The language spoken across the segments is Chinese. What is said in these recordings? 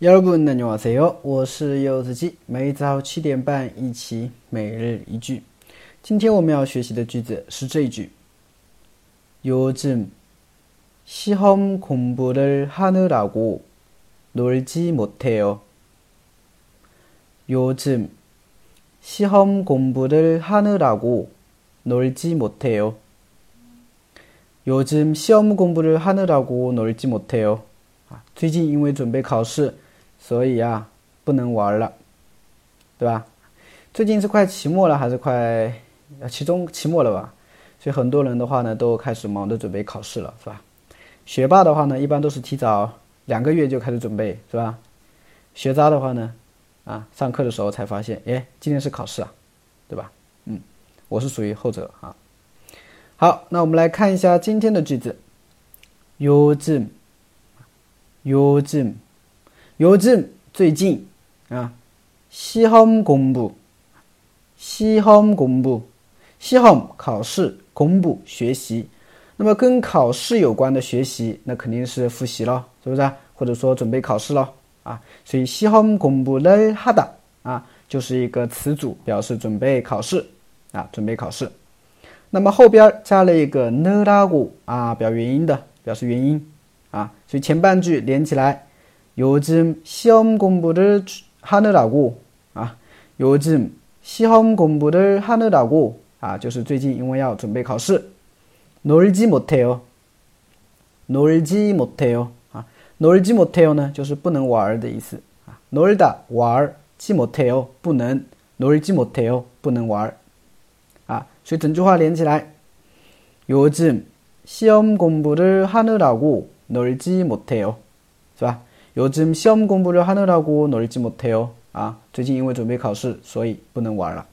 여러분안녕하세요，我是柚子鸡，每早七点半一起每日一句。今天我们要学习的句子是这一句：요즘시험공부를하느라고놀지못해요요즘시험공부를하느라고놀지못해요요즘시험공부를하느라고놀지못해요啊，最近因为准备考试， 所以啊不能玩了，对吧？最近是快期末了，还是快期中期末了吧？所以很多人的话呢，都开始忙着准备考试了，是吧？学霸的话呢，一般都是提早两个月就开始准备，是吧？学渣的话呢，啊，上课的时候才发现，哎，今天是考试啊，对吧？嗯，我是属于后者啊。好，那我们来看一下今天的句子，요즘 요즘 요즘最近啊，시험공부시험공부시험考试공부学习，那么跟考试有关的学习，那肯定是复习了，是不是？或者说准备考试了啊？所以시험공부를하다啊，就是一个词组，表示准备考试啊，准备考试。那么后边加了一个느라고啊，表原因的，表示原因。啊，所以前半句连起来， 요즘시험공부를하느라고啊，요즘시험공부를하느라고啊，就是最近因为要准备考试，놀지못해 요， 놀지못해 요， 啊，놀지못해요呢，就是不能玩的意思啊，놀다玩，지못해 요， 不能，놀지못해 요， 不能玩，啊，所以整句话连起来，요즘시험공부를하느라고 놀지못해요是吧？ 요즘시험공부를하느라고놀지못해요啊，最近因为准备考试，所以不能玩了，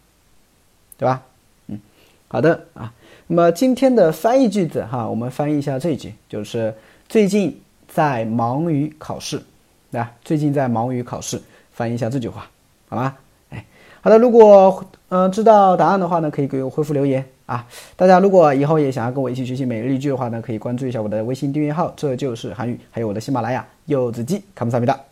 对吧？嗯，好的啊。那么今天的翻译句子哈，我们翻译一下这一句，就是最近在忙于考试，对吧？最近在忙于考试，翻译一下这句话，好吗？ 好的。如果嗯知道答案的话呢，可以给我回复留言。啊，大家如果以后也想要跟我一起学习每日一句的话呢，可以关注一下我的微信订阅号，这就是韩语，还有我的喜马拉雅柚子鸡，看不上没的。